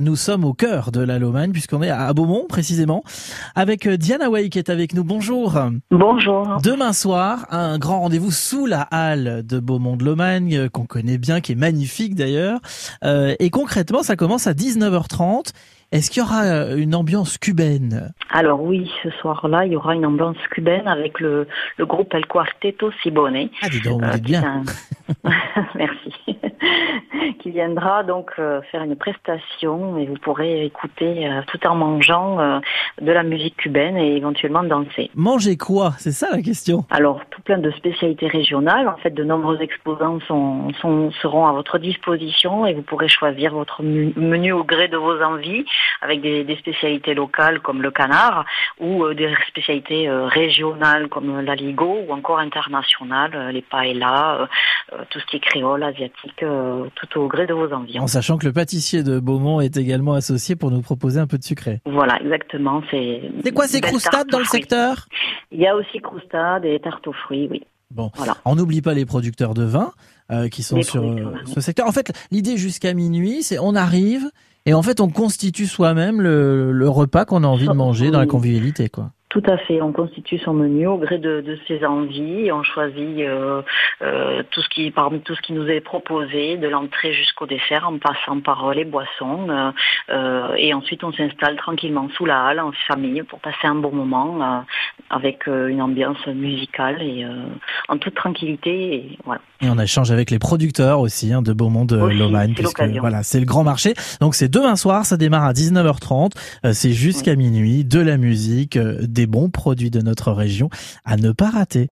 Nous sommes au cœur de la Lomagne puisqu'on est à Beaumont précisément avec euh, Diana Way qui est avec nous. Bonjour. Bonjour. Demain soir, un grand rendez-vous sous la halle de Beaumont de Lomagne euh, qu'on connaît bien, qui est magnifique d'ailleurs. Euh, et concrètement, ça commence à 19h30. Est-ce qu'il y aura une ambiance cubaine? Alors oui, ce soir-là, il y aura une ambiance cubaine avec le, le groupe El Cuarteto Sibone. Ah dis donc, dites bien. Merci qui viendra donc euh, faire une prestation et vous pourrez écouter euh, tout en mangeant euh, de la musique cubaine et éventuellement danser. Manger quoi? C'est ça la question. Alors plein de spécialités régionales. En fait, de nombreux exposants sont, sont, seront à votre disposition et vous pourrez choisir votre menu au gré de vos envies avec des, des spécialités locales comme le canard ou des spécialités régionales comme la ligo ou encore internationales, les paellas, tout ce qui est créole, asiatique, tout au gré de vos envies. En sachant que le pâtissier de Beaumont est également associé pour nous proposer un peu de sucré. Voilà, exactement. C'est C'est quoi ces croustades dans le secteur? Il y a aussi croustades et tartes aux fruits, oui. Bon, voilà. on n'oublie pas les producteurs de vin euh, qui sont sur euh, ce secteur. En fait, l'idée jusqu'à minuit, c'est on arrive et en fait on constitue soi-même le, le repas qu'on a envie de manger dans la convivialité, quoi. Tout à fait. On constitue son menu au gré de, de ses envies. On choisit euh, euh, tout ce qui parmi tout ce qui nous est proposé, de l'entrée jusqu'au dessert, en passant par les boissons. Euh, et ensuite, on s'installe tranquillement sous la halle en famille pour passer un bon moment avec euh, une ambiance musicale et en toute tranquillité. Et voilà. Et on échange avec les producteurs aussi hein, de Beaumont de Lomagne, puisque voilà, c'est le grand marché. Donc c'est demain soir, ça démarre à 19h30. c'est jusqu'à minuit, de la musique, des bons produits de notre région à ne pas rater.